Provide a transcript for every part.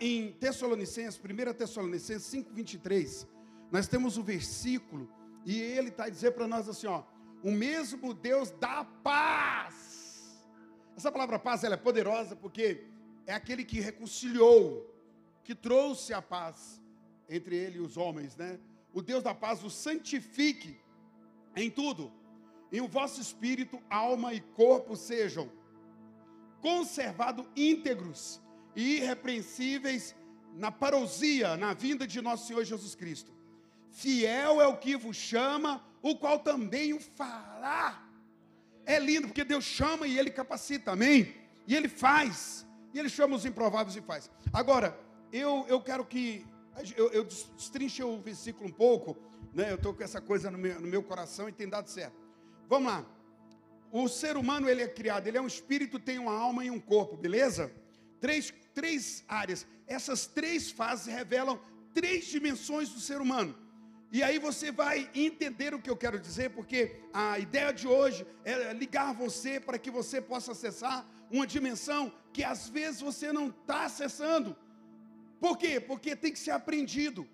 em Tessalonicenses, 1 Tessalonicenses 5, 23, nós temos o versículo, e ele está dizendo para nós assim: ó, o mesmo Deus da paz. Essa palavra paz ela é poderosa porque é aquele que reconciliou, que trouxe a paz entre ele e os homens, né? O Deus da paz o santifique em tudo, em o vosso espírito, alma e corpo sejam conservados íntegros e irrepreensíveis na parousia, na vinda de nosso Senhor Jesus Cristo. Fiel é o que vos chama, o qual também o fará. É lindo, porque Deus chama e Ele capacita, amém? E Ele faz, e Ele chama os improváveis e faz. Agora, eu, eu quero que, eu, eu destrinche o versículo um pouco, né? eu estou com essa coisa no meu, no meu coração e tem dado certo. Vamos lá. O ser humano, ele é criado, ele é um espírito, tem uma alma e um corpo, beleza? Três, três áreas. Essas três fases revelam três dimensões do ser humano. E aí você vai entender o que eu quero dizer, porque a ideia de hoje é ligar você para que você possa acessar uma dimensão que às vezes você não está acessando. Por quê? Porque tem que ser aprendido.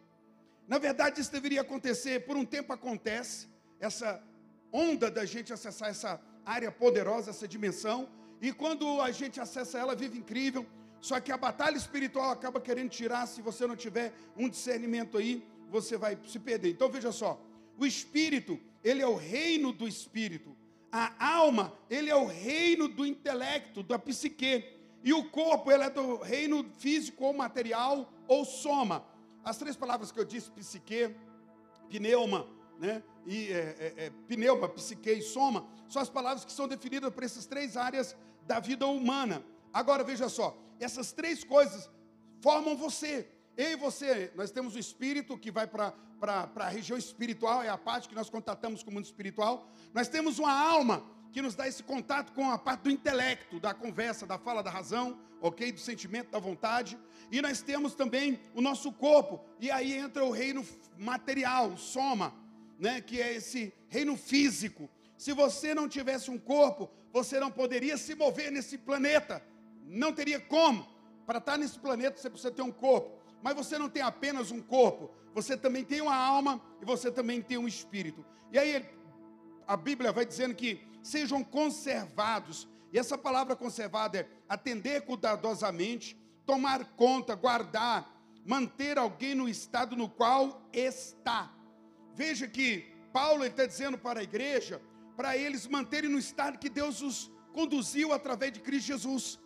Na verdade, isso deveria acontecer, por um tempo acontece, essa onda da gente acessar essa área poderosa, essa dimensão, e quando a gente acessa ela, vive incrível. Só que a batalha espiritual acaba querendo tirar se você não tiver um discernimento aí você vai se perder. Então veja só, o espírito, ele é o reino do espírito. A alma, ele é o reino do intelecto, da psique. E o corpo, ele é do reino físico ou material ou soma. As três palavras que eu disse, psique, pneuma, né? E é, é, é, pneuma, psique e soma, são as palavras que são definidas por essas três áreas da vida humana. Agora veja só, essas três coisas formam você. Eu e você, nós temos o espírito que vai para a região espiritual, é a parte que nós contatamos com o mundo espiritual. Nós temos uma alma que nos dá esse contato com a parte do intelecto, da conversa, da fala, da razão, ok? Do sentimento, da vontade. E nós temos também o nosso corpo, e aí entra o reino material, o soma, né? que é esse reino físico. Se você não tivesse um corpo, você não poderia se mover nesse planeta, não teria como. Para estar nesse planeta, você precisa ter um corpo. Mas você não tem apenas um corpo, você também tem uma alma e você também tem um espírito. E aí a Bíblia vai dizendo que sejam conservados. E essa palavra conservada é atender cuidadosamente, tomar conta, guardar, manter alguém no estado no qual está. Veja que Paulo está dizendo para a igreja, para eles manterem no estado que Deus os conduziu através de Cristo Jesus.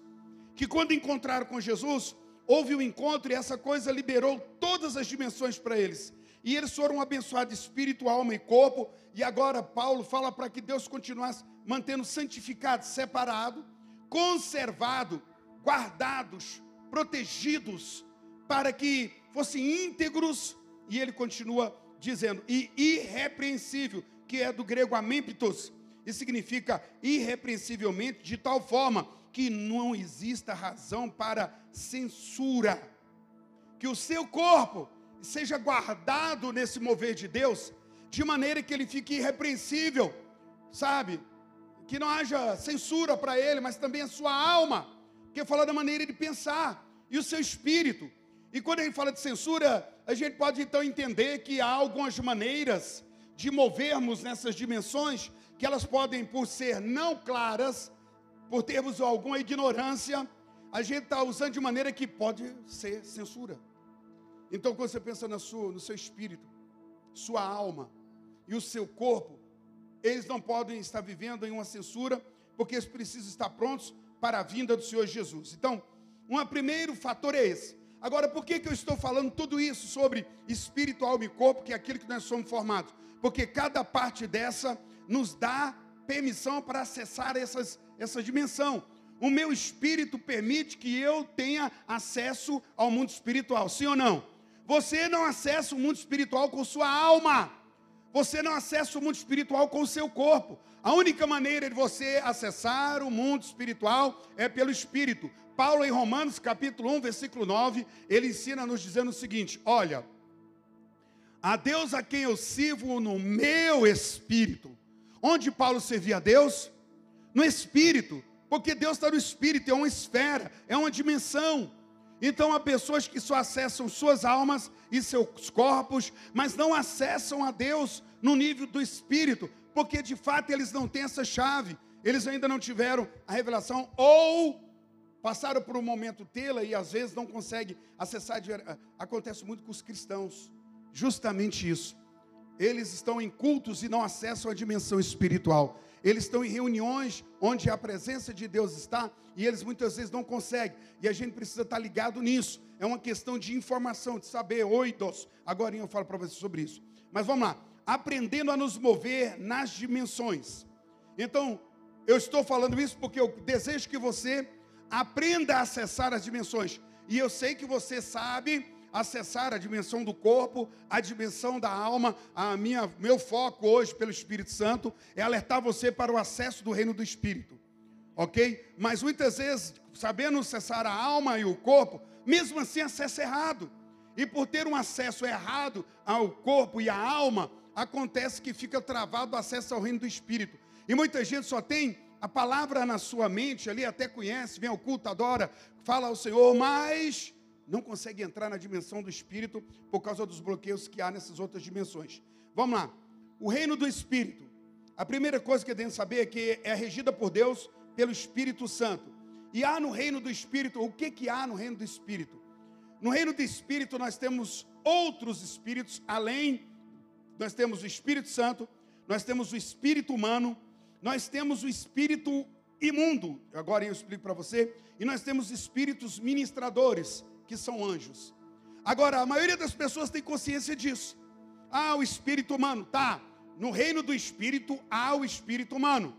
Que quando encontraram com Jesus, houve um encontro e essa coisa liberou todas as dimensões para eles. E eles foram abençoados espírito, alma e corpo. E agora Paulo fala para que Deus continuasse mantendo santificado, separado, conservado, guardados, protegidos, para que fossem íntegros. E ele continua dizendo, e irrepreensível, que é do grego amemptos, e significa irrepreensivelmente, de tal forma que não exista razão para censura. Que o seu corpo seja guardado nesse mover de Deus, de maneira que ele fique irrepreensível, sabe? Que não haja censura para ele, mas também a sua alma, que fala da maneira de pensar, e o seu espírito. E quando ele fala de censura, a gente pode então entender que há algumas maneiras de movermos nessas dimensões que elas podem, por ser não claras, por termos alguma ignorância, a gente está usando de maneira que pode ser censura. Então, quando você pensa sua, no seu espírito, sua alma e o seu corpo, eles não podem estar vivendo em uma censura, porque eles precisam estar prontos para a vinda do Senhor Jesus. Então, um primeiro fator é esse. Agora, por que, que eu estou falando tudo isso sobre espírito, alma e corpo, que é aquilo que nós somos formados? Porque cada parte dessa nos dá permissão para acessar essas essa dimensão. O meu espírito permite que eu tenha acesso ao mundo espiritual, sim ou não? Você não acessa o mundo espiritual com sua alma. Você não acessa o mundo espiritual com o seu corpo. A única maneira de você acessar o mundo espiritual é pelo espírito. Paulo em Romanos, capítulo 1, versículo 9, ele ensina nos dizendo o seguinte: Olha, a Deus a quem eu sirvo no meu espírito. Onde Paulo servia a Deus? no espírito, porque Deus está no espírito, é uma esfera, é uma dimensão. Então há pessoas que só acessam suas almas e seus corpos, mas não acessam a Deus no nível do espírito, porque de fato eles não têm essa chave, eles ainda não tiveram a revelação ou passaram por um momento tê-la e às vezes não conseguem acessar. Acontece muito com os cristãos, justamente isso. Eles estão em cultos e não acessam a dimensão espiritual. Eles estão em reuniões onde a presença de Deus está e eles muitas vezes não conseguem. E a gente precisa estar ligado nisso. É uma questão de informação, de saber. Oidos. Agora eu falo para você sobre isso. Mas vamos lá. Aprendendo a nos mover nas dimensões. Então, eu estou falando isso porque eu desejo que você aprenda a acessar as dimensões. E eu sei que você sabe acessar a dimensão do corpo, a dimensão da alma. A minha, meu foco hoje pelo Espírito Santo é alertar você para o acesso do reino do Espírito, ok? Mas muitas vezes, sabendo acessar a alma e o corpo, mesmo assim acesso errado. E por ter um acesso errado ao corpo e à alma, acontece que fica travado o acesso ao reino do Espírito. E muita gente só tem a palavra na sua mente, ali até conhece, vem ao culto, adora, fala ao Senhor, mas não consegue entrar na dimensão do Espírito por causa dos bloqueios que há nessas outras dimensões. Vamos lá. O reino do Espírito. A primeira coisa que tem saber é que é regida por Deus pelo Espírito Santo. E há no reino do Espírito, o que, que há no reino do Espírito? No reino do Espírito nós temos outros espíritos, além, nós temos o Espírito Santo, nós temos o Espírito humano, nós temos o Espírito imundo, agora eu explico para você, e nós temos espíritos ministradores, que são anjos. Agora, a maioria das pessoas tem consciência disso. Ah, o espírito humano, tá. No reino do espírito há o espírito humano.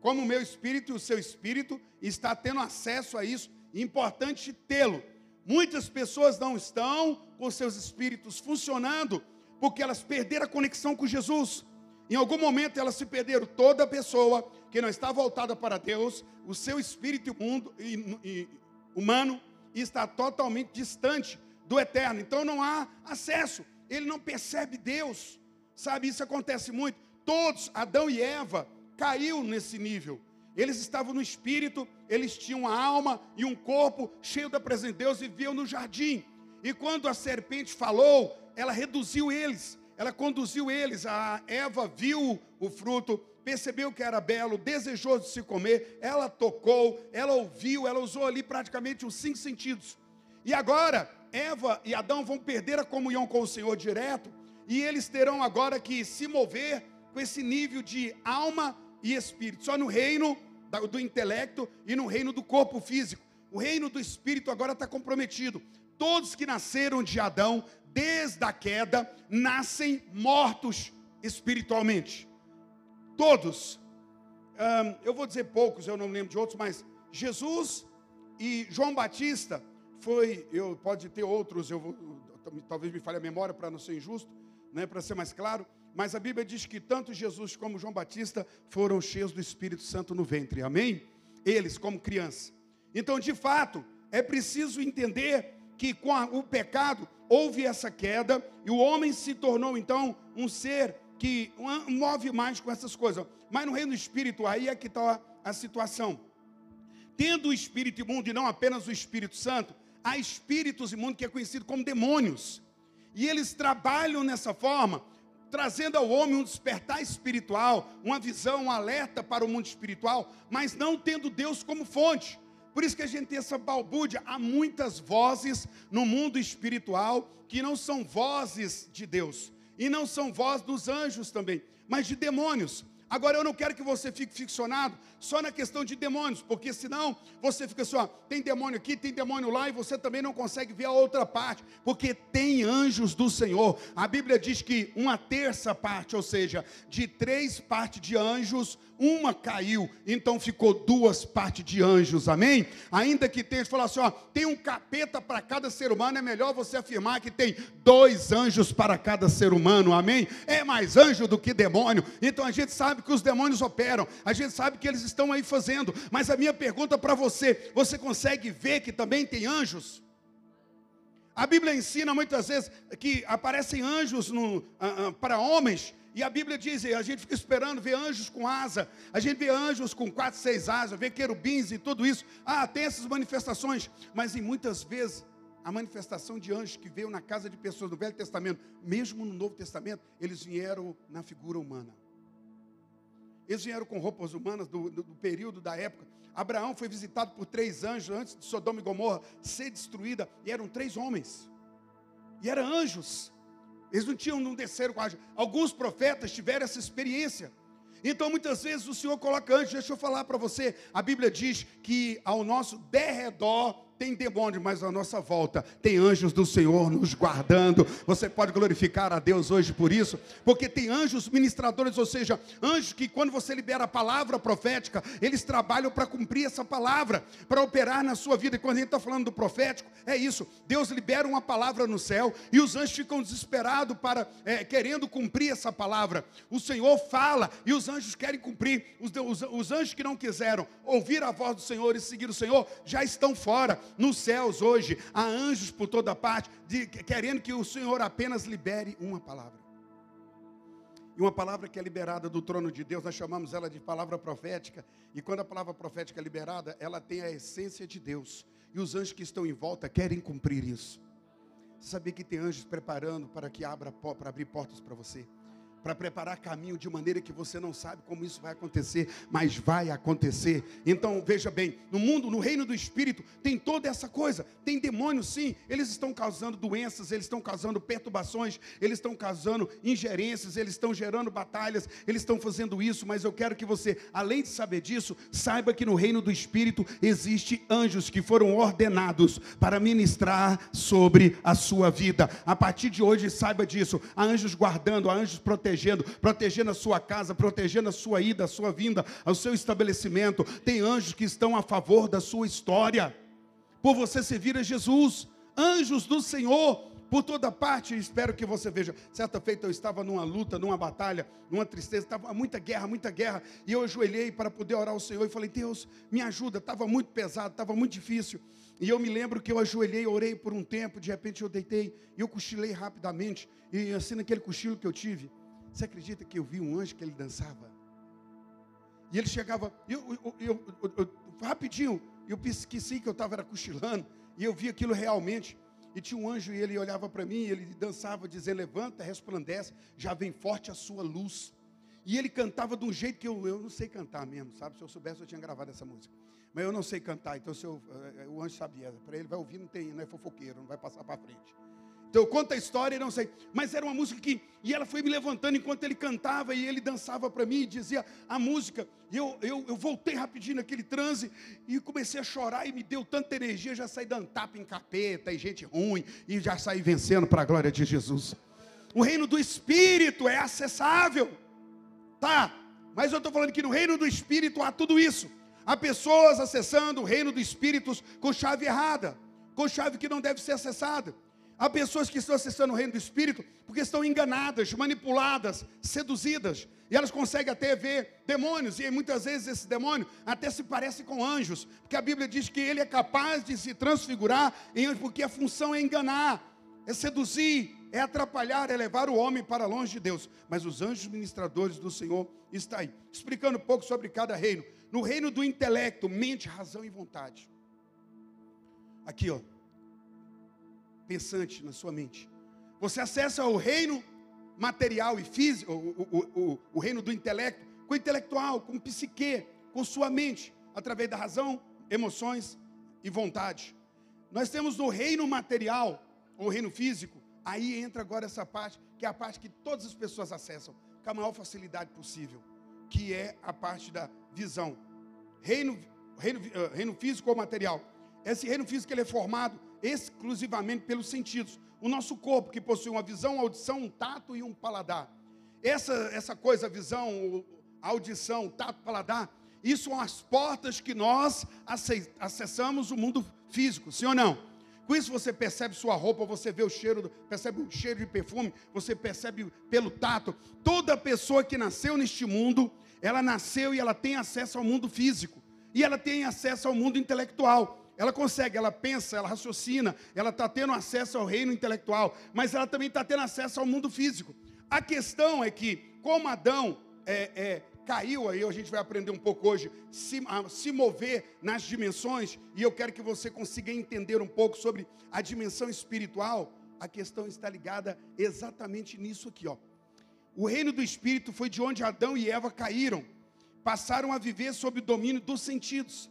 Como o meu espírito e o seu espírito está tendo acesso a isso, importante tê-lo. Muitas pessoas não estão com seus espíritos funcionando porque elas perderam a conexão com Jesus. Em algum momento elas se perderam. Toda pessoa que não está voltada para Deus, o seu espírito mundo, e, e, humano e está totalmente distante do eterno. Então não há acesso. Ele não percebe Deus. Sabe, isso acontece muito. Todos, Adão e Eva, caiu nesse nível. Eles estavam no espírito, eles tinham uma alma e um corpo cheio da presença de Deus e viviam no jardim. E quando a serpente falou, ela reduziu eles, ela conduziu eles. A Eva viu o fruto, percebeu que era belo, desejou de se comer, ela tocou, ela ouviu, ela usou ali praticamente os cinco sentidos. E agora, Eva e Adão vão perder a comunhão com o Senhor direto, e eles terão agora que se mover com esse nível de alma e espírito, só no reino do intelecto e no reino do corpo físico. O reino do espírito agora está comprometido. Todos que nasceram de Adão, desde a queda, nascem mortos espiritualmente. Todos. Eu vou dizer poucos, eu não lembro de outros, mas Jesus e João Batista foi, eu pode ter outros, eu vou, talvez me falhe a memória para não ser injusto, né, para ser mais claro, mas a Bíblia diz que tanto Jesus como João Batista foram cheios do Espírito Santo no ventre. Amém? Eles como criança. Então, de fato, é preciso entender que com a, o pecado houve essa queda e o homem se tornou então um ser que move mais com essas coisas. Mas no reino espírito, aí é que está a situação. Tendo o espírito imundo e não apenas o Espírito Santo, há espíritos imundos que é conhecido como demônios. E eles trabalham nessa forma, trazendo ao homem um despertar espiritual, uma visão, um alerta para o mundo espiritual, mas não tendo Deus como fonte. Por isso que a gente tem essa balbúrdia. Há muitas vozes no mundo espiritual que não são vozes de Deus. E não são voz dos anjos também, mas de demônios. Agora eu não quero que você fique ficcionado só na questão de demônios, porque senão você fica só, tem demônio aqui, tem demônio lá, e você também não consegue ver a outra parte, porque tem anjos do Senhor. A Bíblia diz que uma terça parte, ou seja, de três partes de anjos, uma caiu, então ficou duas partes de anjos, amém? Ainda que tenha, falar assim, ó, tem um capeta para cada ser humano, é melhor você afirmar que tem dois anjos para cada ser humano, amém? É mais anjo do que demônio, então a gente sabe que os demônios operam, a gente sabe que eles estão aí fazendo, mas a minha pergunta para você, você consegue ver que também tem anjos? A Bíblia ensina muitas vezes que aparecem anjos no, uh, uh, para homens e a Bíblia diz, a gente fica esperando ver anjos com asa, a gente vê anjos com quatro, seis asas, vê querubins e tudo isso. Ah, tem essas manifestações, mas em muitas vezes a manifestação de anjos que veio na casa de pessoas no Velho Testamento, mesmo no Novo Testamento, eles vieram na figura humana. Eles vieram com roupas humanas do, do, do período da época. Abraão foi visitado por três anjos antes de Sodoma e Gomorra ser destruída, e eram três homens. E eram anjos. Eles não tinham, não desceram com a Alguns profetas tiveram essa experiência. Então, muitas vezes, o Senhor coloca anjos. Deixa eu falar para você. A Bíblia diz que ao nosso derredor tem demônio, mas à nossa volta tem anjos do Senhor nos guardando. Você pode glorificar a Deus hoje por isso, porque tem anjos ministradores, ou seja, anjos que quando você libera a palavra profética, eles trabalham para cumprir essa palavra, para operar na sua vida. E quando a gente está falando do profético, é isso. Deus libera uma palavra no céu e os anjos ficam desesperados para é, querendo cumprir essa palavra. O Senhor fala e os anjos querem cumprir. Os, os, os anjos que não quiseram ouvir a voz do Senhor e seguir o Senhor já estão fora nos céus hoje há anjos por toda parte, de, querendo que o Senhor apenas libere uma palavra. E uma palavra que é liberada do trono de Deus, nós chamamos ela de palavra profética. E quando a palavra profética é liberada, ela tem a essência de Deus. E os anjos que estão em volta querem cumprir isso. Sabia que tem anjos preparando para que abra para abrir portas para você? Para preparar caminho de maneira que você não sabe como isso vai acontecer, mas vai acontecer. Então, veja bem, no mundo, no reino do espírito, tem toda essa coisa. Tem demônios, sim, eles estão causando doenças, eles estão causando perturbações, eles estão causando ingerências, eles estão gerando batalhas, eles estão fazendo isso, mas eu quero que você, além de saber disso, saiba que no reino do espírito existe anjos que foram ordenados para ministrar sobre a sua vida. A partir de hoje, saiba disso. Há anjos guardando, há anjos protegendo protegendo, protegendo a sua casa, protegendo a sua ida, a sua vinda, ao seu estabelecimento. Tem anjos que estão a favor da sua história, por você servir a Jesus. Anjos do Senhor por toda parte. Espero que você veja. Certa feita eu estava numa luta, numa batalha, numa tristeza, estava muita guerra, muita guerra. E eu ajoelhei para poder orar ao Senhor e falei: Deus, me ajuda. Estava muito pesado, estava muito difícil. E eu me lembro que eu ajoelhei, orei por um tempo. De repente eu deitei e eu cochilei rapidamente. E assim, naquele cochilo que eu tive, você acredita que eu vi um anjo que ele dançava? E ele chegava, eu, eu, eu, rapidinho, eu esqueci que eu estava cochilando, e eu vi aquilo realmente. E tinha um anjo e ele olhava para mim, e ele dançava, dizendo: Levanta, resplandece, já vem forte a sua luz. E ele cantava de um jeito que eu, eu não sei cantar mesmo, sabe? Se eu soubesse, eu tinha gravado essa música. Mas eu não sei cantar, então se eu, eh, o anjo sabia. Para ele vai ouvir, não, tem, não é fofoqueiro, não vai passar para frente. Então eu conto a história e não sei. Mas era uma música que. E ela foi me levantando enquanto ele cantava e ele dançava para mim e dizia a música. E eu, eu, eu voltei rapidinho naquele transe e comecei a chorar e me deu tanta energia. Já saí dando tapa em capeta e gente ruim e já saí vencendo para a glória de Jesus. O reino do Espírito é acessável. Tá, mas eu estou falando que no reino do Espírito há tudo isso. Há pessoas acessando o reino do Espírito com chave errada, com chave que não deve ser acessada. Há pessoas que estão acessando o reino do Espírito porque estão enganadas, manipuladas, seduzidas. E elas conseguem até ver demônios. E muitas vezes esse demônio até se parece com anjos. Porque a Bíblia diz que ele é capaz de se transfigurar em anjo, porque a função é enganar, é seduzir, é atrapalhar, é levar o homem para longe de Deus. Mas os anjos ministradores do Senhor estão aí. Explicando um pouco sobre cada reino. No reino do intelecto, mente, razão e vontade. Aqui, ó pensante na sua mente. Você acessa o reino material e físico, o, o, o, o reino do intelecto, com o intelectual, com o psique, com sua mente, através da razão, emoções e vontade. Nós temos no reino material, ou reino físico, aí entra agora essa parte, que é a parte que todas as pessoas acessam, com a maior facilidade possível, que é a parte da visão. Reino, reino, eh, reino físico ou material. Esse reino físico ele é formado exclusivamente pelos sentidos. O nosso corpo, que possui uma visão, audição, um tato e um paladar. Essa, essa coisa, visão, audição, tato, paladar, isso são as portas que nós acessamos o mundo físico, sim ou não? Com isso você percebe sua roupa, você vê o cheiro, percebe o cheiro de perfume, você percebe pelo tato. Toda pessoa que nasceu neste mundo, ela nasceu e ela tem acesso ao mundo físico. E ela tem acesso ao mundo intelectual. Ela consegue, ela pensa, ela raciocina, ela está tendo acesso ao reino intelectual, mas ela também está tendo acesso ao mundo físico. A questão é que, como Adão é, é, caiu, aí a gente vai aprender um pouco hoje, se, a, se mover nas dimensões, e eu quero que você consiga entender um pouco sobre a dimensão espiritual. A questão está ligada exatamente nisso aqui, ó. O reino do espírito foi de onde Adão e Eva caíram, passaram a viver sob o domínio dos sentidos.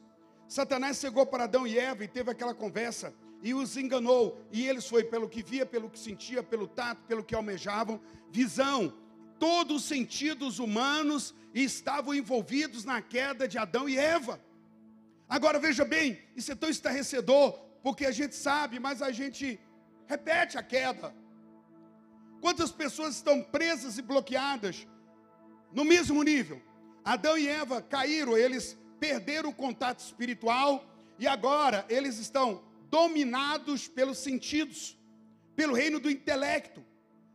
Satanás chegou para Adão e Eva e teve aquela conversa e os enganou, e eles foi pelo que via, pelo que sentia, pelo tato, pelo que almejavam, visão, todos os sentidos humanos estavam envolvidos na queda de Adão e Eva. Agora veja bem, isso é tão estarrecedor, porque a gente sabe, mas a gente repete a queda. Quantas pessoas estão presas e bloqueadas no mesmo nível? Adão e Eva caíram, eles perderam o contato espiritual e agora eles estão dominados pelos sentidos, pelo reino do intelecto.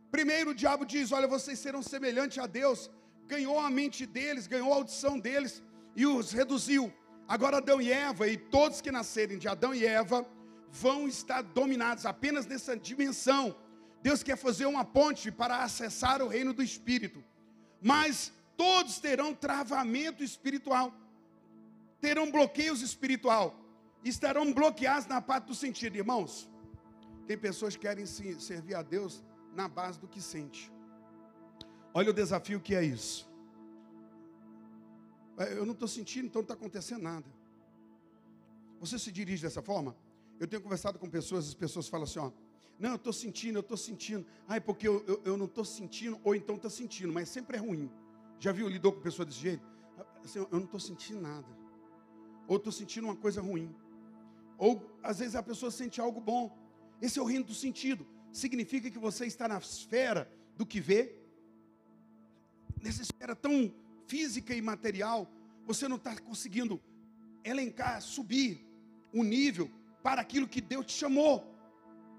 Primeiro o diabo diz: Olha, vocês serão semelhantes a Deus. Ganhou a mente deles, ganhou a audição deles e os reduziu. Agora Adão e Eva e todos que nascerem de Adão e Eva vão estar dominados apenas nessa dimensão. Deus quer fazer uma ponte para acessar o reino do Espírito. Mas todos terão travamento espiritual, terão bloqueios espiritual, estarão bloqueados na parte do sentido. Irmãos, tem pessoas que querem servir a Deus na base do que sente. Olha o desafio que é isso. É, eu não estou sentindo, então não está acontecendo nada. Você se dirige dessa forma? Eu tenho conversado com pessoas, as pessoas falam assim: ó, não, eu estou sentindo, eu estou sentindo. Ai, porque eu, eu, eu não estou sentindo, ou então está sentindo, mas sempre é ruim. Já viu, lidou com pessoa desse jeito? Assim, eu não estou sentindo nada. Ou estou sentindo uma coisa ruim. Ou às vezes a pessoa sente algo bom. Esse é o reino do sentido significa que você está na esfera do que vê, nessa esfera tão física e material, você não está conseguindo elencar, subir o nível para aquilo que Deus te chamou,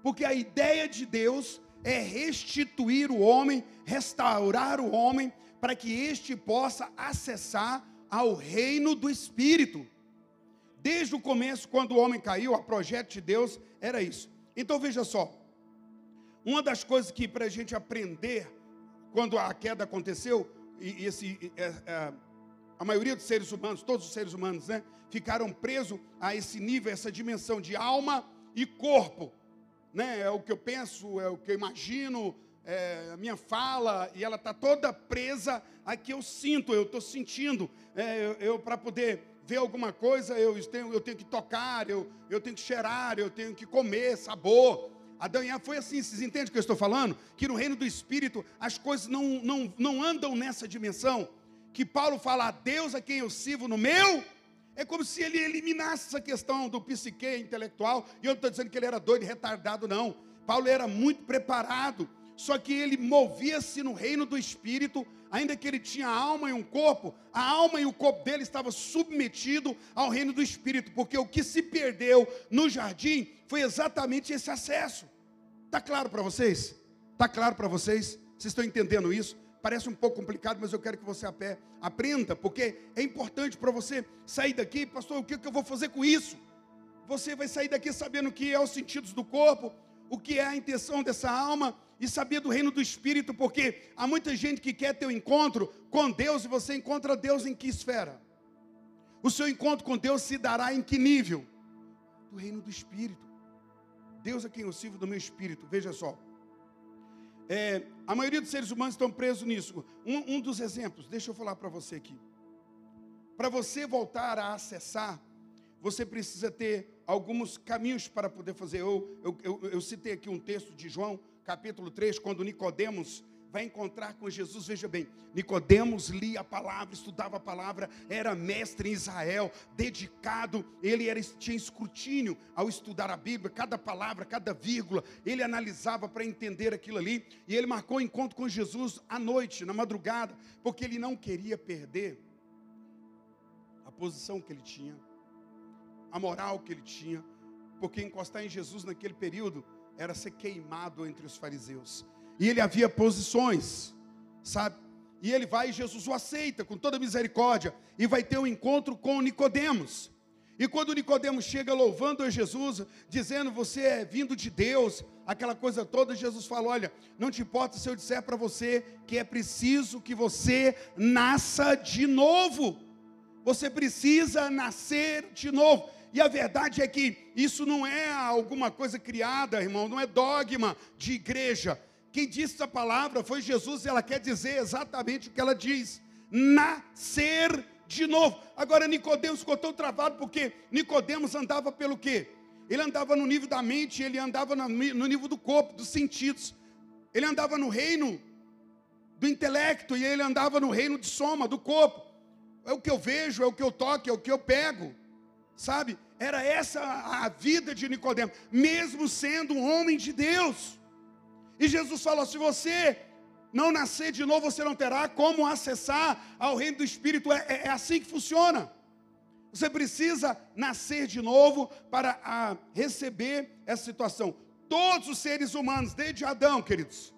porque a ideia de Deus é restituir o homem, restaurar o homem, para que este possa acessar ao reino do Espírito. Desde o começo, quando o homem caiu, a projeto de Deus era isso. Então veja só, uma das coisas que para a gente aprender quando a queda aconteceu, e, esse, é, é, a maioria dos seres humanos, todos os seres humanos, né, ficaram presos a esse nível, essa dimensão de alma e corpo. Né? É o que eu penso, é o que eu imagino, é a minha fala, e ela está toda presa a que eu sinto, eu estou sentindo. É, eu, eu para poder ver alguma coisa, eu tenho, eu tenho que tocar, eu, eu tenho que cheirar, eu tenho que comer, sabor. Adão e Eva foi assim, vocês entendem o que eu estou falando? Que no reino do Espírito as coisas não, não, não andam nessa dimensão. Que Paulo fala, a Deus a quem eu sirvo no meu, é como se ele eliminasse essa questão do psique intelectual. E eu não estou dizendo que ele era doido retardado, não. Paulo era muito preparado, só que ele movia-se no reino do Espírito, ainda que ele tinha alma e um corpo, a alma e o corpo dele estava submetido ao reino do Espírito, porque o que se perdeu no jardim foi exatamente esse acesso. Está claro para vocês? Está claro para vocês? Vocês estão entendendo isso? Parece um pouco complicado, mas eu quero que você aprenda, porque é importante para você sair daqui, pastor, o que, que eu vou fazer com isso? Você vai sair daqui sabendo o que é os sentidos do corpo, o que é a intenção dessa alma e saber do reino do Espírito, porque há muita gente que quer ter um encontro com Deus e você encontra Deus em que esfera? O seu encontro com Deus se dará em que nível? Do reino do Espírito. Deus é quem eu sirvo do meu espírito. Veja só. É, a maioria dos seres humanos estão presos nisso. Um, um dos exemplos, deixa eu falar para você aqui. Para você voltar a acessar, você precisa ter alguns caminhos para poder fazer. Eu, eu, eu, eu citei aqui um texto de João, capítulo 3, quando Nicodemos vai encontrar com Jesus. Veja bem, Nicodemos lia a palavra, estudava a palavra, era mestre em Israel, dedicado, ele era, tinha escrutínio ao estudar a Bíblia, cada palavra, cada vírgula, ele analisava para entender aquilo ali, e ele marcou o encontro com Jesus à noite, na madrugada, porque ele não queria perder a posição que ele tinha, a moral que ele tinha, porque encostar em Jesus naquele período era ser queimado entre os fariseus. E ele havia posições, sabe? E ele vai e Jesus o aceita com toda misericórdia e vai ter um encontro com Nicodemos. E quando Nicodemos chega louvando a Jesus, dizendo: "Você é vindo de Deus", aquela coisa toda, Jesus falou: Olha, não te importa se eu disser para você que é preciso que você nasça de novo. Você precisa nascer de novo. E a verdade é que isso não é alguma coisa criada, irmão, não é dogma de igreja. Quem disse essa palavra foi Jesus e ela quer dizer exatamente o que ela diz: nascer de novo. Agora Nicodemos ficou tão travado porque Nicodemos andava pelo quê? Ele andava no nível da mente, ele andava no nível do corpo, dos sentidos. Ele andava no reino do intelecto e ele andava no reino de soma, do corpo. É o que eu vejo, é o que eu toco, é o que eu pego sabe? Era essa a vida de Nicodemo, mesmo sendo um homem de Deus. E Jesus falou: se você não nascer de novo, você não terá como acessar ao reino do Espírito. É, é, é assim que funciona. Você precisa nascer de novo para a, receber essa situação. Todos os seres humanos, desde Adão, queridos,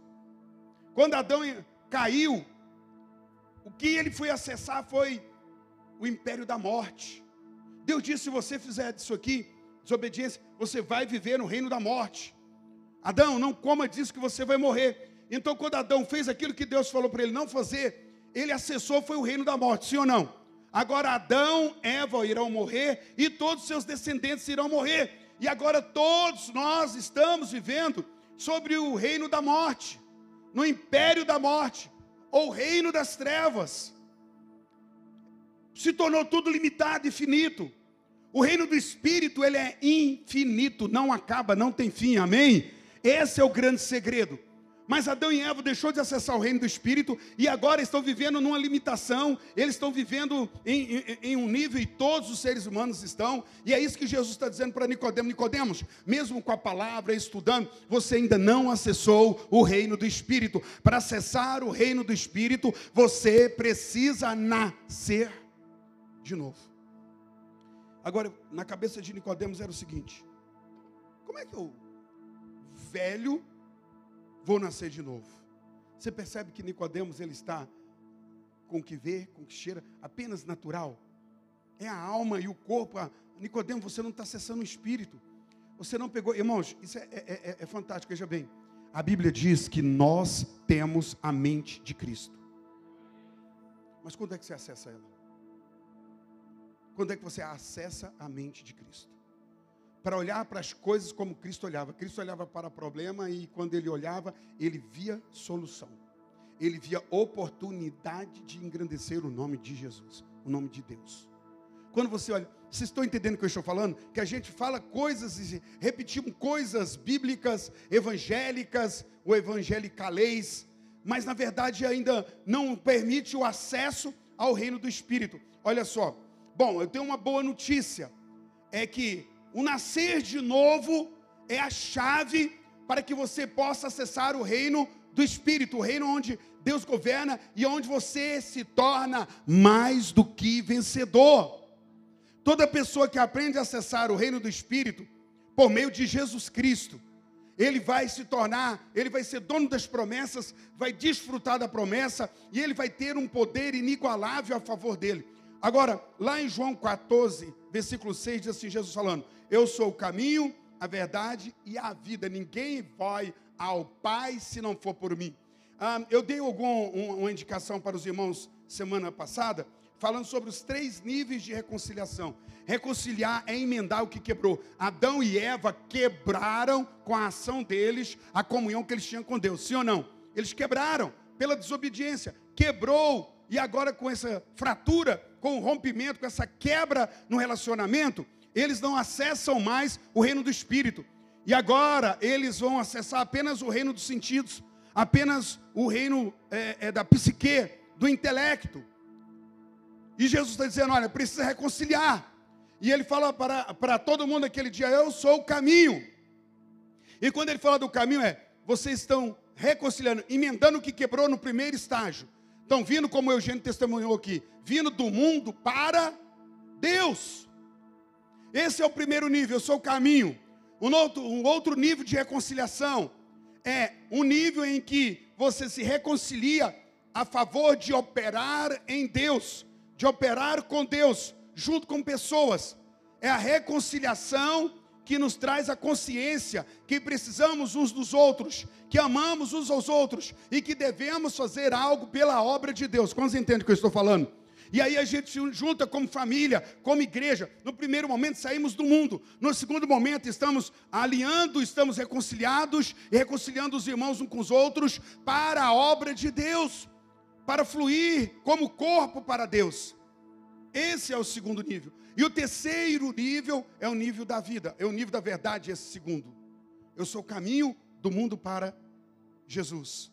quando Adão caiu, o que ele foi acessar foi o império da morte. Deus disse: se você fizer isso aqui, desobediência, você vai viver no reino da morte. Adão, não coma disso que você vai morrer. Então, quando Adão fez aquilo que Deus falou para ele não fazer, ele acessou foi o reino da morte, sim ou não? Agora Adão, Eva irão morrer e todos seus descendentes irão morrer. E agora todos nós estamos vivendo sobre o reino da morte, no império da morte, ou reino das trevas se tornou tudo limitado e finito. O reino do Espírito, ele é infinito, não acaba, não tem fim, amém? Esse é o grande segredo. Mas Adão e Eva deixou de acessar o reino do Espírito e agora estão vivendo numa limitação, eles estão vivendo em, em, em, um nível e todos os seres humanos estão, e é isso que Jesus está dizendo para Nicodemos, Nicodemos, mesmo com a palavra, estudando, você ainda não acessou o reino do Espírito. Para acessar o reino do Espírito, você precisa nascer de novo. Agora, na cabeça de Nicodemos era o seguinte: como é que eu, velho, vou nascer de novo? Você percebe que Nicodemos ele está com o que vê, com o que cheira, apenas natural. É a alma e o corpo. A... Nicodemos, você não está acessando o espírito. Você não pegou. Irmãos, isso é, é, é, é fantástico, veja bem. A Bíblia diz que nós temos a mente de Cristo. Mas quando é que você acessa ela? Quando é que você acessa a mente de Cristo? Para olhar para as coisas como Cristo olhava. Cristo olhava para o problema e quando ele olhava, ele via solução. Ele via oportunidade de engrandecer o nome de Jesus, o nome de Deus. Quando você olha, vocês estão entendendo o que eu estou falando? Que a gente fala coisas e repetimos coisas bíblicas, evangélicas ou evangelicalês, mas na verdade ainda não permite o acesso ao reino do Espírito. Olha só, Bom, eu tenho uma boa notícia: é que o nascer de novo é a chave para que você possa acessar o reino do Espírito, o reino onde Deus governa e onde você se torna mais do que vencedor. Toda pessoa que aprende a acessar o reino do Espírito, por meio de Jesus Cristo, ele vai se tornar, ele vai ser dono das promessas, vai desfrutar da promessa e ele vai ter um poder inigualável a favor dele. Agora, lá em João 14, versículo 6, diz assim: Jesus falando: Eu sou o caminho, a verdade e a vida. Ninguém vai ao Pai se não for por mim. Ah, eu dei algum, um, uma indicação para os irmãos semana passada, falando sobre os três níveis de reconciliação. Reconciliar é emendar o que quebrou. Adão e Eva quebraram com a ação deles a comunhão que eles tinham com Deus. Sim ou não? Eles quebraram pela desobediência. Quebrou e agora com essa fratura, com o rompimento, com essa quebra no relacionamento, eles não acessam mais o reino do espírito. E agora eles vão acessar apenas o reino dos sentidos, apenas o reino é, é, da psique, do intelecto. E Jesus está dizendo: olha, precisa reconciliar. E ele fala para, para todo mundo aquele dia: Eu sou o caminho. E quando ele fala do caminho, é: vocês estão reconciliando, emendando o que quebrou no primeiro estágio. Estão vindo, como o Eugênio testemunhou aqui, vindo do mundo para Deus. Esse é o primeiro nível, eu sou o caminho. Um outro, um outro nível de reconciliação é um nível em que você se reconcilia a favor de operar em Deus, de operar com Deus, junto com pessoas. É a reconciliação que nos traz a consciência que precisamos uns dos outros, que amamos uns aos outros e que devemos fazer algo pela obra de Deus. Quantos entendem o que eu estou falando? E aí a gente se junta como família, como igreja. No primeiro momento saímos do mundo. No segundo momento estamos alinhando, estamos reconciliados e reconciliando os irmãos uns com os outros para a obra de Deus, para fluir como corpo para Deus. Esse é o segundo nível. E o terceiro nível é o nível da vida, é o nível da verdade, esse segundo. Eu sou o caminho do mundo para Jesus.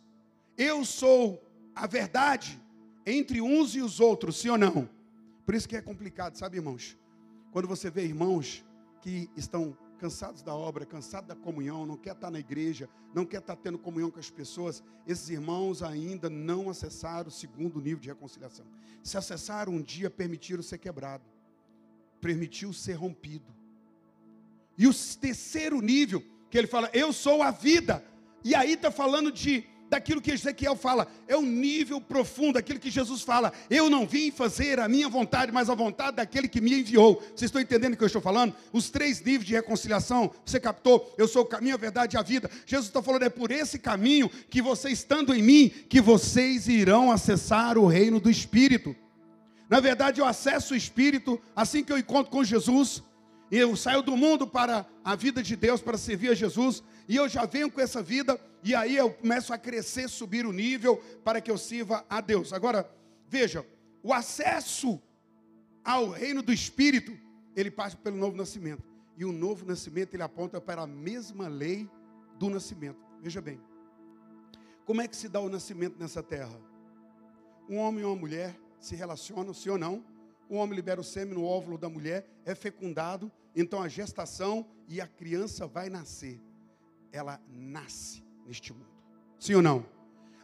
Eu sou a verdade entre uns e os outros, sim ou não? Por isso que é complicado, sabe, irmãos? Quando você vê irmãos que estão cansados da obra, cansados da comunhão, não quer estar na igreja, não quer estar tendo comunhão com as pessoas, esses irmãos ainda não acessaram o segundo nível de reconciliação. Se acessaram um dia, permitiram ser quebrado, permitiu ser rompido. E o terceiro nível, que ele fala, eu sou a vida, e aí está falando de daquilo que Ezequiel fala, é o nível profundo, aquilo que Jesus fala. Eu não vim fazer a minha vontade, mas a vontade daquele que me enviou. Vocês estão entendendo o que eu estou falando? Os três níveis de reconciliação, você captou? Eu sou o caminho, a verdade e a vida. Jesus está falando, é por esse caminho que você estando em mim, que vocês irão acessar o reino do Espírito. Na verdade, eu acesso o Espírito assim que eu encontro com Jesus. Eu saio do mundo para a vida de Deus, para servir a Jesus, e eu já venho com essa vida, e aí eu começo a crescer, subir o nível, para que eu sirva a Deus. Agora, veja, o acesso ao reino do Espírito, ele passa pelo novo nascimento. E o novo nascimento, ele aponta para a mesma lei do nascimento. Veja bem, como é que se dá o nascimento nessa terra? Um homem e uma mulher se relacionam, sim ou não? O homem libera o sêmen no óvulo da mulher, é fecundado, então a gestação e a criança vai nascer. Ela nasce neste mundo. Sim ou não?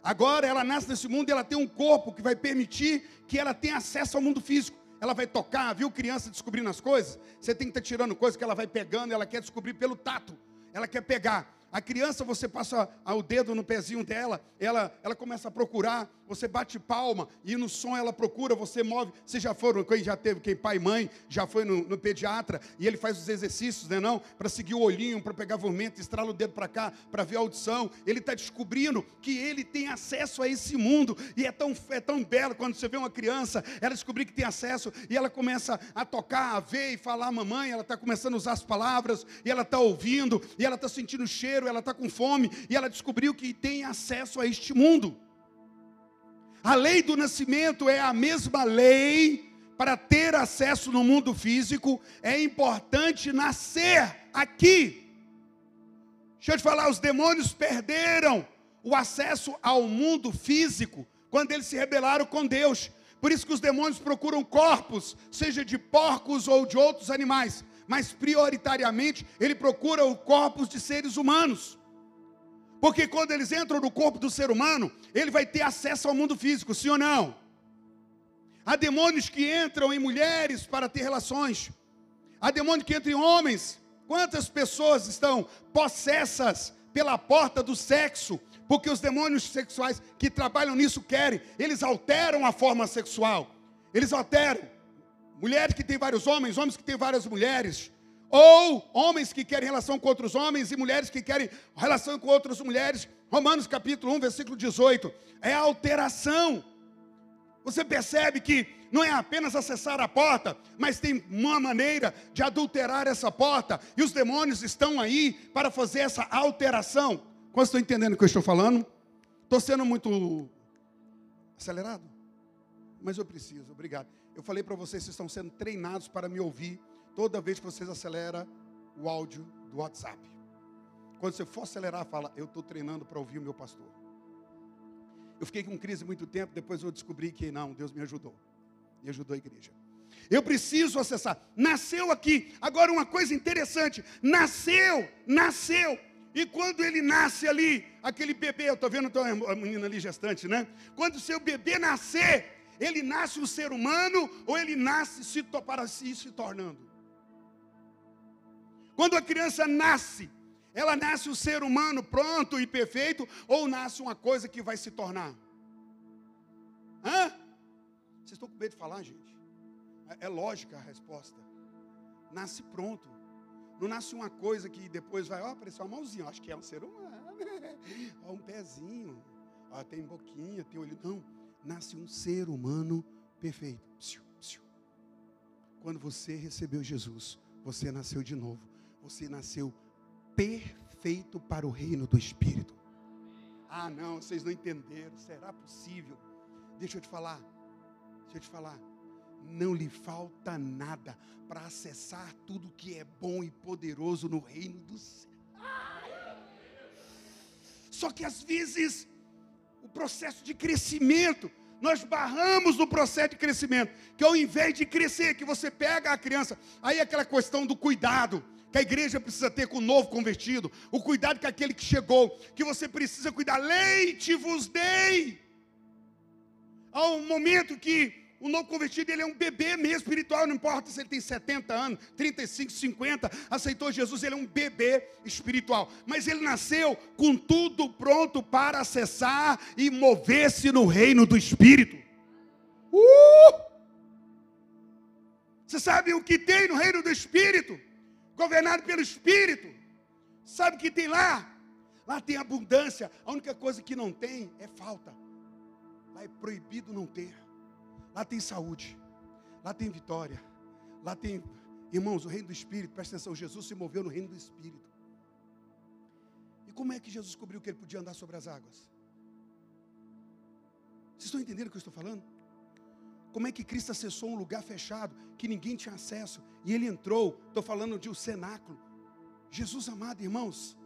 Agora ela nasce nesse mundo e ela tem um corpo que vai permitir que ela tenha acesso ao mundo físico. Ela vai tocar, viu criança descobrindo as coisas? Você tem que estar tirando coisas que ela vai pegando, ela quer descobrir pelo tato. Ela quer pegar. A criança, você passa o dedo no pezinho dela, ela, ela começa a procurar, você bate palma e no som ela procura, você move. Você já foram, quem já teve, quem pai e mãe, já foi no, no pediatra e ele faz os exercícios, né não? Para seguir o olhinho, para pegar vomento, estrala o dedo para cá, para ver a audição. Ele está descobrindo que ele tem acesso a esse mundo e é tão, é tão belo quando você vê uma criança, ela descobrir que tem acesso e ela começa a tocar, a ver e falar, mamãe, ela está começando a usar as palavras e ela está ouvindo e ela está sentindo o cheiro ela está com fome e ela descobriu que tem acesso a este mundo. A lei do nascimento é a mesma lei para ter acesso no mundo físico, é importante nascer aqui. Deixa eu te falar, os demônios perderam o acesso ao mundo físico quando eles se rebelaram com Deus. Por isso que os demônios procuram corpos, seja de porcos ou de outros animais, mas prioritariamente ele procura o corpos de seres humanos. Porque quando eles entram no corpo do ser humano, ele vai ter acesso ao mundo físico, sim ou não? Há demônios que entram em mulheres para ter relações. Há demônios que entram em homens. Quantas pessoas estão possessas pela porta do sexo? Porque os demônios sexuais que trabalham nisso querem, eles alteram a forma sexual. Eles alteram. Mulheres que têm vários homens, homens que têm várias mulheres. Ou homens que querem relação com outros homens e mulheres que querem relação com outras mulheres. Romanos capítulo 1, versículo 18. É alteração. Você percebe que não é apenas acessar a porta, mas tem uma maneira de adulterar essa porta. E os demônios estão aí para fazer essa alteração. Quantos estão entendendo o que eu estou falando? Estou sendo muito acelerado? Mas eu preciso, obrigado. Eu falei para vocês, vocês estão sendo treinados para me ouvir toda vez que vocês aceleram o áudio do WhatsApp. Quando você for acelerar, fala, eu estou treinando para ouvir o meu pastor. Eu fiquei com crise muito tempo, depois eu descobri que não, Deus me ajudou. E ajudou a igreja. Eu preciso acessar. Nasceu aqui. Agora uma coisa interessante. Nasceu, nasceu. E quando ele nasce ali, aquele bebê, eu estou vendo a menina ali gestante, né? Quando o seu bebê nascer, ele nasce um ser humano ou ele nasce se, para si se tornando? Quando a criança nasce, ela nasce um ser humano pronto e perfeito ou nasce uma coisa que vai se tornar? Hã? Vocês estão com medo de falar, gente? É, é lógica a resposta. Nasce pronto. Não nasce uma coisa que depois vai, ó, apareceu uma mãozinha, acho que é um ser humano, ó, um pezinho, ó, tem boquinha, tem olho. Não, nasce um ser humano perfeito. Quando você recebeu Jesus, você nasceu de novo. Você nasceu perfeito para o reino do Espírito. Ah, não, vocês não entenderam. Será possível? Deixa eu te falar. Deixa eu te falar. Não lhe falta nada para acessar tudo que é bom e poderoso no reino do céu. Só que às vezes o processo de crescimento, nós barramos no processo de crescimento, que ao invés de crescer, que você pega a criança, aí é aquela questão do cuidado que a igreja precisa ter com o novo convertido, o cuidado com aquele que chegou, que você precisa cuidar. Leite vos dei. Há um momento que o novo convertido ele é um bebê mesmo espiritual, não importa se ele tem 70 anos, 35, 50, aceitou Jesus, ele é um bebê espiritual. Mas ele nasceu com tudo pronto para acessar e mover-se no reino do Espírito. Uh! Você sabe o que tem no reino do Espírito? Governado pelo Espírito. Sabe o que tem lá? Lá tem abundância. A única coisa que não tem é falta. Lá é proibido não ter. Lá tem saúde. Lá tem vitória. Lá tem, irmãos, o reino do Espírito. Presta atenção, Jesus se moveu no reino do Espírito. E como é que Jesus descobriu que ele podia andar sobre as águas? Vocês estão entendendo o que eu estou falando? Como é que Cristo acessou um lugar fechado que ninguém tinha acesso e ele entrou? Estou falando de um cenáculo. Jesus amado, irmãos.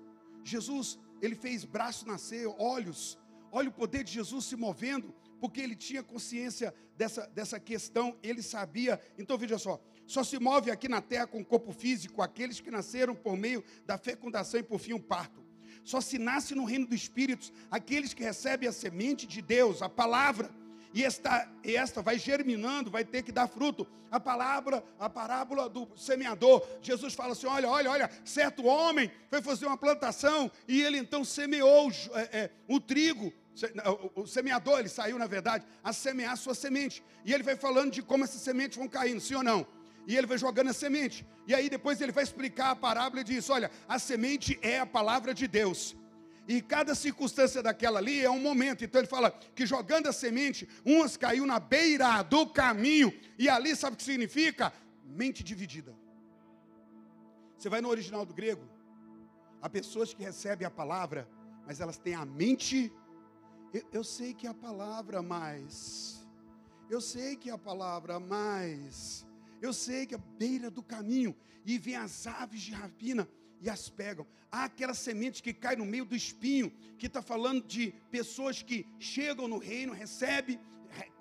Jesus, ele fez braço nascer, olhos. Olha o poder de Jesus se movendo, porque ele tinha consciência dessa, dessa questão, ele sabia. Então veja só: só se move aqui na terra com o corpo físico aqueles que nasceram por meio da fecundação e por fim o parto. Só se nasce no reino dos espíritos aqueles que recebem a semente de Deus, a palavra e esta, esta vai germinando, vai ter que dar fruto. A palavra, a parábola do semeador, Jesus fala assim: olha, olha, olha, certo homem foi fazer uma plantação e ele então semeou é, é, o trigo. O semeador, ele saiu, na verdade, a semear a sua semente. E ele vai falando de como essas sementes vão caindo, sim ou não? E ele vai jogando a semente. E aí depois ele vai explicar a parábola e diz: olha, a semente é a palavra de Deus. E cada circunstância daquela ali é um momento. Então ele fala que jogando a semente, umas caiu na beira do caminho. E ali sabe o que significa? Mente dividida. Você vai no original do grego, há pessoas que recebem a palavra, mas elas têm a mente. Eu, eu sei que é a palavra, mas. Eu sei que é a palavra, mas. Eu sei que é a beira do caminho. E vem as aves de rapina e as pegam. Há aquela semente que cai no meio do espinho, que está falando de pessoas que chegam no reino, recebem,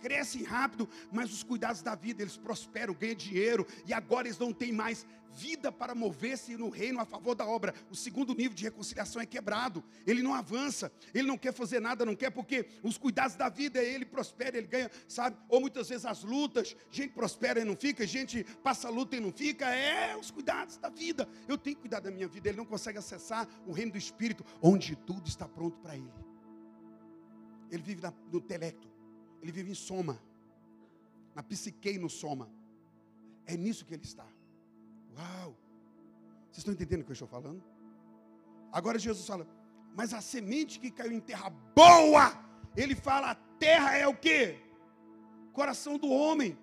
crescem rápido, mas os cuidados da vida, eles prosperam, ganham dinheiro, e agora eles não têm mais vida para mover-se no reino a favor da obra. O segundo nível de reconciliação é quebrado, ele não avança, ele não quer fazer nada, não quer, porque os cuidados da vida, ele prospera, ele ganha, sabe? Ou muitas vezes as lutas, gente prospera e não fica, gente passa a luta e não fica, é os cuidados da vida. Eu tenho que cuidar da minha vida, ele não consegue acessar o reino do Espírito, onde tudo está pronto para ele. Ele vive no intelecto, ele vive em soma, na psique e no soma. É nisso que ele está. Uau! Vocês estão entendendo o que eu estou falando? Agora Jesus fala, mas a semente que caiu em terra boa, ele fala, a terra é o que? Coração do homem.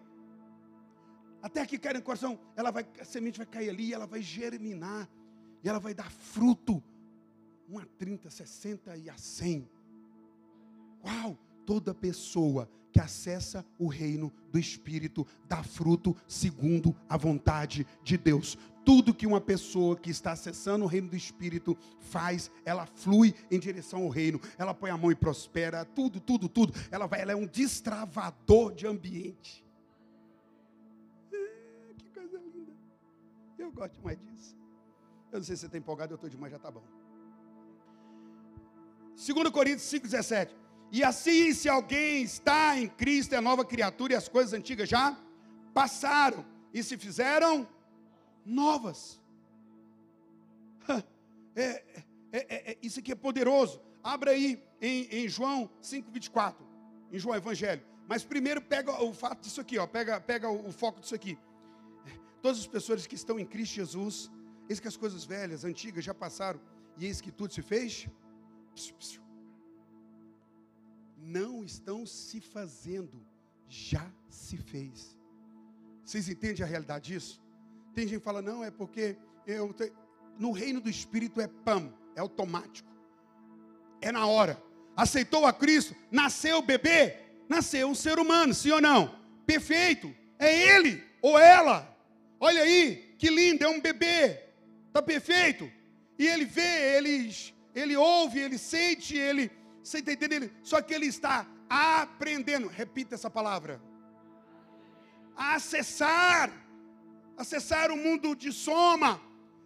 A terra que cai no coração, ela vai, a semente vai cair ali, ela vai germinar, e ela vai dar fruto. Um a 30, 60 e a 100. Uau! Toda pessoa que acessa o reino do Espírito dá fruto segundo a vontade de Deus. Tudo que uma pessoa que está acessando o reino do Espírito faz, ela flui em direção ao reino. Ela põe a mão e prospera, tudo, tudo, tudo. Ela vai, ela é um destravador de ambiente. É, que coisa linda. Eu gosto demais disso. Eu não sei se você está empolgado, eu estou demais, já está bom. 2 Coríntios 5,17. E assim, se alguém está em Cristo, é nova criatura e as coisas antigas já passaram e se fizeram novas. É, é, é, é, isso aqui é poderoso. Abra aí em, em João 5,24, em João Evangelho. Mas primeiro pega o fato disso aqui, ó, pega, pega o, o foco disso aqui. Todas as pessoas que estão em Cristo Jesus, Eis que as coisas velhas, antigas já passaram, e eis que tudo se fez. Não estão se fazendo, já se fez. Vocês entendem a realidade disso? Tem gente que fala, não, é porque eu te... no reino do Espírito é pam, é automático. É na hora. Aceitou a Cristo, nasceu o bebê, nasceu um ser humano, sim ou não? Perfeito. É ele ou ela. Olha aí, que lindo, é um bebê. Está perfeito. E ele vê, ele, ele ouve, ele sente, ele. Você está entendendo? Só que ele está aprendendo. Repita essa palavra. Acessar. Acessar o mundo de soma.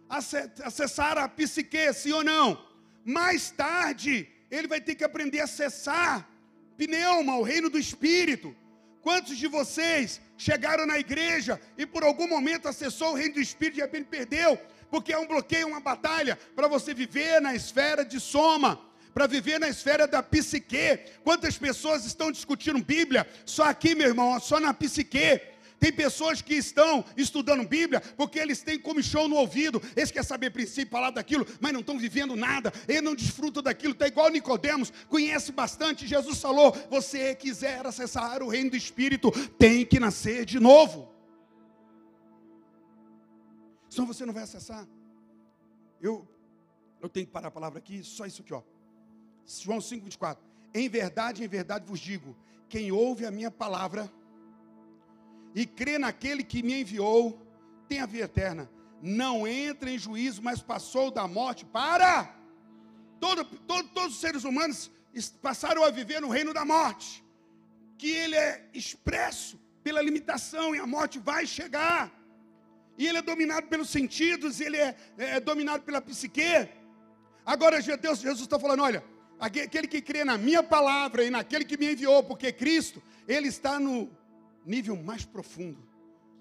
Acessar a psique, sim ou não? Mais tarde, ele vai ter que aprender a acessar pneuma, o reino do espírito. Quantos de vocês chegaram na igreja e por algum momento acessou o reino do espírito e de repente perdeu? Porque é um bloqueio, uma batalha para você viver na esfera de soma para viver na esfera da psique. Quantas pessoas estão discutindo Bíblia só aqui, meu irmão, só na psique? Tem pessoas que estão estudando Bíblia porque eles têm comichão no ouvido, eles querem saber princípio, falar daquilo, mas não estão vivendo nada, eles não desfrutam daquilo, está igual Nicodemos, conhece bastante. Jesus falou: você quiser acessar o reino do Espírito, tem que nascer de novo. Senão você não vai acessar. Eu, eu tenho que parar a palavra aqui, só isso aqui, ó. João 5,24. Em verdade, em verdade vos digo: quem ouve a minha palavra e crê naquele que me enviou, tem a vida eterna. Não entra em juízo, mas passou da morte para. Todo, todo, todos os seres humanos passaram a viver no reino da morte, que ele é expresso pela limitação e a morte vai chegar. E ele é dominado pelos sentidos, ele é, é dominado pela psique. Agora, Deus, Jesus está falando: olha, aquele que crê na minha palavra e naquele que me enviou, porque Cristo, ele está no nível mais profundo.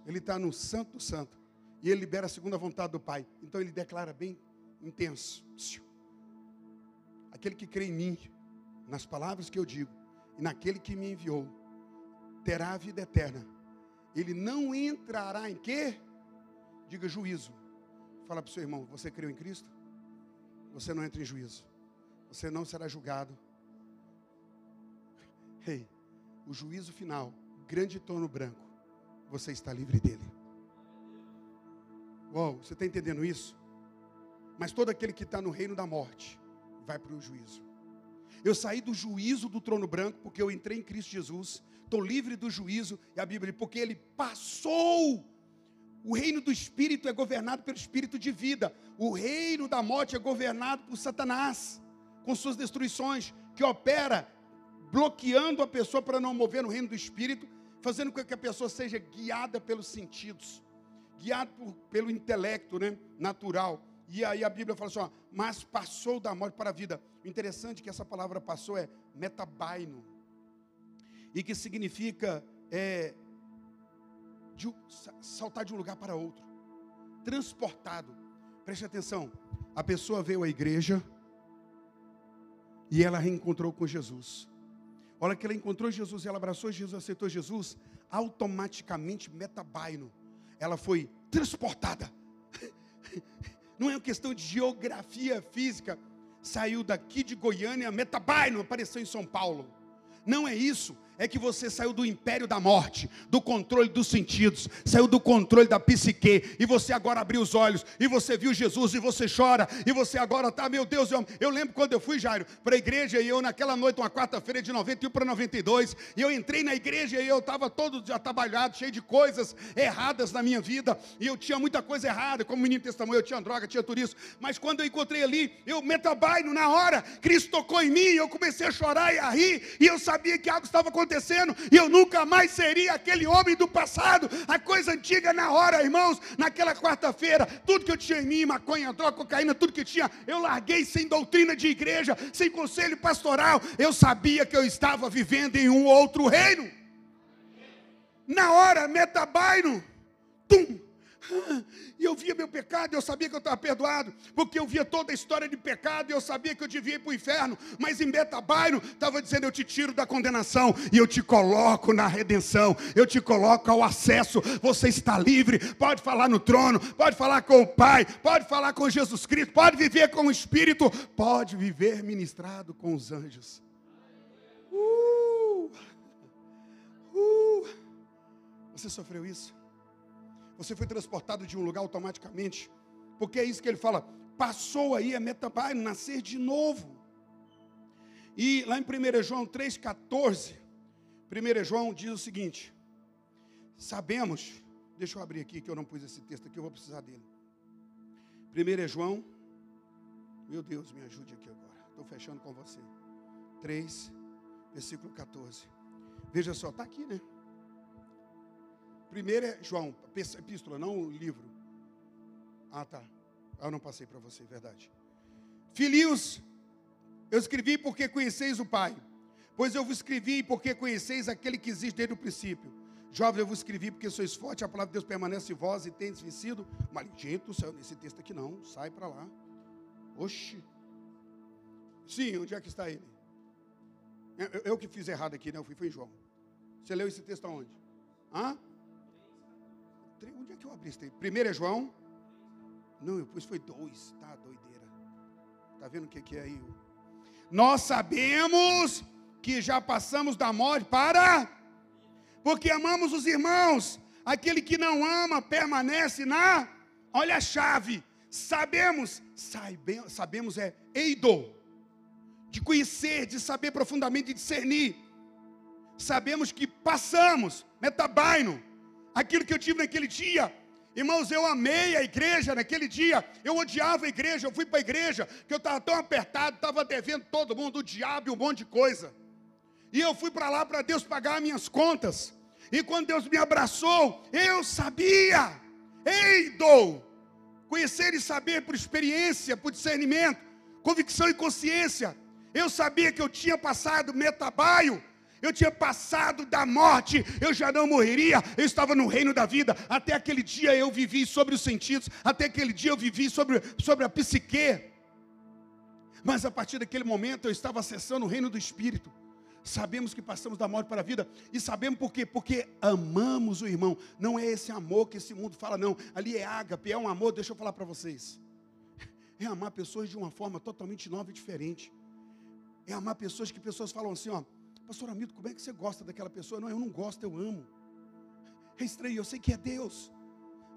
Ele está no Santo Santo. E ele libera a segunda vontade do Pai. Então ele declara bem intenso. Aquele que crê em mim, nas palavras que eu digo, e naquele que me enviou, terá a vida eterna. Ele não entrará em quê? Diga juízo. Fala para o seu irmão, você creu em Cristo? Você não entra em juízo. Você não será julgado. Ei, hey, o juízo final grande torno branco, você está livre dele. Uou, você está entendendo isso? Mas todo aquele que está no reino da morte vai para o juízo. Eu saí do juízo do trono branco porque eu entrei em Cristo Jesus. Estou livre do juízo, e a Bíblia, porque ele passou. O reino do espírito é governado pelo espírito de vida. O reino da morte é governado por Satanás, com suas destruições, que opera bloqueando a pessoa para não mover no reino do espírito fazendo com que a pessoa seja guiada pelos sentidos, guiada por, pelo intelecto né, natural. E aí a Bíblia fala assim: ó, mas passou da morte para a vida. O interessante é que essa palavra passou é metabaino, e que significa é, de, saltar de um lugar para outro, transportado. Preste atenção: a pessoa veio à igreja e ela reencontrou com Jesus hora que ela encontrou Jesus, ela abraçou Jesus, aceitou Jesus, automaticamente metabaino, ela foi transportada. Não é uma questão de geografia física. Saiu daqui de Goiânia, metabaino, apareceu em São Paulo. Não é isso é que você saiu do império da morte, do controle dos sentidos, saiu do controle da psique, e você agora abriu os olhos, e você viu Jesus, e você chora, e você agora está, meu Deus, eu, eu lembro quando eu fui, Jairo, para a igreja, e eu naquela noite, uma quarta-feira de 91 para 92, e eu entrei na igreja, e eu estava todo atabalhado, cheio de coisas erradas na minha vida, e eu tinha muita coisa errada, como menino testemunho, eu tinha droga, tinha turismo, mas quando eu encontrei ali, eu metabaino na hora, Cristo tocou em mim, eu comecei a chorar e a rir, e eu sabia que algo estava acontecendo acontecendo e eu nunca mais seria aquele homem do passado. A coisa antiga na hora, irmãos, naquela quarta-feira, tudo que eu tinha em mim, maconha, droga, cocaína, tudo que tinha, eu larguei sem doutrina de igreja, sem conselho pastoral. Eu sabia que eu estava vivendo em um outro reino. Na hora, metabaino, tum, E eu via meu pecado, eu sabia que eu estava perdoado, porque eu via toda a história de pecado e eu sabia que eu devia ir para o inferno. Mas em Betabaino estava dizendo: Eu te tiro da condenação e eu te coloco na redenção, eu te coloco ao acesso. Você está livre, pode falar no trono, pode falar com o Pai, pode falar com Jesus Cristo, pode viver com o Espírito, pode viver ministrado com os anjos. Uh, uh. Você sofreu isso? Você foi transportado de um lugar automaticamente. Porque é isso que ele fala. Passou aí a metabai, nascer de novo. E lá em 1 João 3,14, 1 João diz o seguinte: Sabemos, deixa eu abrir aqui que eu não pus esse texto aqui, eu vou precisar dele. 1 João, meu Deus, me ajude aqui agora. Estou fechando com você. 3, versículo 14. Veja só, está aqui, né? Primeiro é João, epístola, não o livro. Ah, tá. Eu não passei para você, verdade. Filhos, eu escrevi porque conheceis o Pai. Pois eu vos escrevi porque conheceis aquele que existe desde o princípio. Jovem, eu vos escrevi porque sois fortes, a palavra de Deus permanece em vós e tendes vencido. Maligento, saiu nesse texto aqui não, sai para lá. Oxi. Sim, onde é que está ele? Eu, eu que fiz errado aqui, né? Eu fui, foi em João. Você leu esse texto aonde? Hã? Onde é que eu abri esse? Primeiro é João? Não, depois foi dois. Tá, doideira. Tá vendo o que, que é aí? Nós sabemos que já passamos da morte para. Porque amamos os irmãos. Aquele que não ama permanece na. Olha a chave. Sabemos, sabe, sabemos é eido, de conhecer, de saber profundamente, de discernir. Sabemos que passamos, metabaino, aquilo que eu tive naquele dia. Irmãos, eu amei a igreja naquele dia. Eu odiava a igreja. Eu fui para a igreja que eu estava tão apertado, estava devendo todo mundo, o diabo e um monte de coisa. E eu fui para lá para Deus pagar minhas contas. E quando Deus me abraçou, eu sabia. Ei, dou. Conhecer e saber por experiência, por discernimento, convicção e consciência. Eu sabia que eu tinha passado metabaio eu tinha passado da morte, eu já não morreria, eu estava no reino da vida. Até aquele dia eu vivi sobre os sentidos, até aquele dia eu vivi sobre, sobre a psique. Mas a partir daquele momento eu estava acessando o reino do Espírito. Sabemos que passamos da morte para a vida. E sabemos por quê? Porque amamos o irmão. Não é esse amor que esse mundo fala, não. Ali é ágape, é um amor, deixa eu falar para vocês. É amar pessoas de uma forma totalmente nova e diferente. É amar pessoas que pessoas falam assim, ó. Pastor Amido, como é que você gosta daquela pessoa? Não, eu não gosto, eu amo. É estranho, eu sei que é Deus.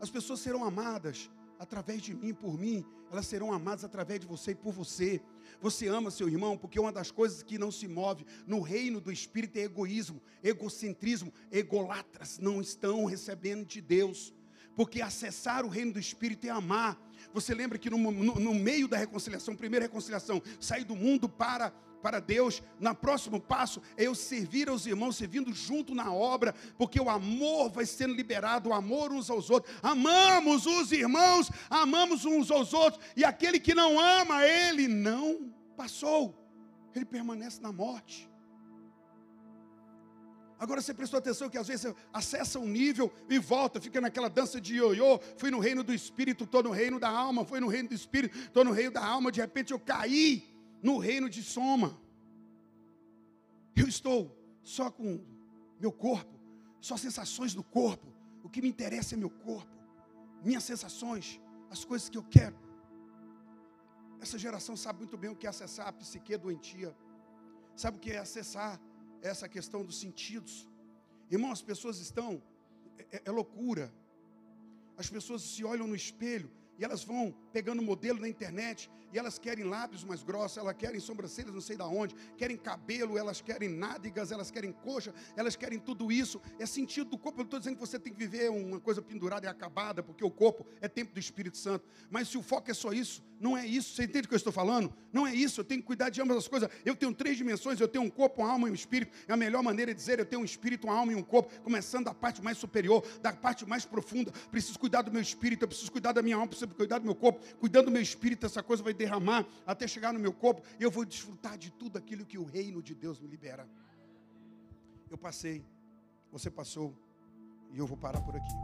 As pessoas serão amadas através de mim, por mim, elas serão amadas através de você e por você. Você ama seu irmão, porque uma das coisas que não se move no reino do Espírito é egoísmo, egocentrismo, egolatras não estão recebendo de Deus. Porque acessar o reino do Espírito é amar. Você lembra que no, no, no meio da reconciliação, primeira reconciliação, sair do mundo para para Deus, no próximo passo é eu servir aos irmãos, servindo junto na obra, porque o amor vai sendo liberado, o amor uns aos outros. Amamos os irmãos, amamos uns aos outros, e aquele que não ama, ele não passou, ele permanece na morte. Agora você prestou atenção que às vezes você acessa um nível e volta, fica naquela dança de ioiô. Fui no reino do espírito, estou no reino da alma. Fui no reino do espírito, estou no reino da alma. De repente eu caí no reino de Soma. Eu estou só com meu corpo, só sensações do corpo. O que me interessa é meu corpo, minhas sensações, as coisas que eu quero. Essa geração sabe muito bem o que é acessar a psique doentia. Sabe o que é acessar essa questão dos sentidos? Irmão, as pessoas estão. É, é loucura. As pessoas se olham no espelho e elas vão pegando modelo na internet e elas querem lábios mais grossos, elas querem sobrancelhas não sei da onde, querem cabelo, elas querem nádegas, elas querem coxa, elas querem tudo isso. É sentido do corpo. Eu estou dizendo que você tem que viver uma coisa pendurada e acabada, porque o corpo é tempo do Espírito Santo. Mas se o foco é só isso, não é isso. Você entende o que eu estou falando? Não é isso. Eu tenho que cuidar de ambas as coisas. Eu tenho três dimensões, eu tenho um corpo, uma alma e um espírito. É a melhor maneira de dizer, eu tenho um espírito, uma alma e um corpo, começando da parte mais superior, da parte mais profunda. Preciso cuidar do meu espírito, eu preciso cuidar da minha alma, preciso cuidar do meu corpo, cuidando do meu espírito, essa coisa vai derramar até chegar no meu corpo e eu vou desfrutar de tudo aquilo que o reino de Deus me libera. Eu passei, você passou e eu vou parar por aqui.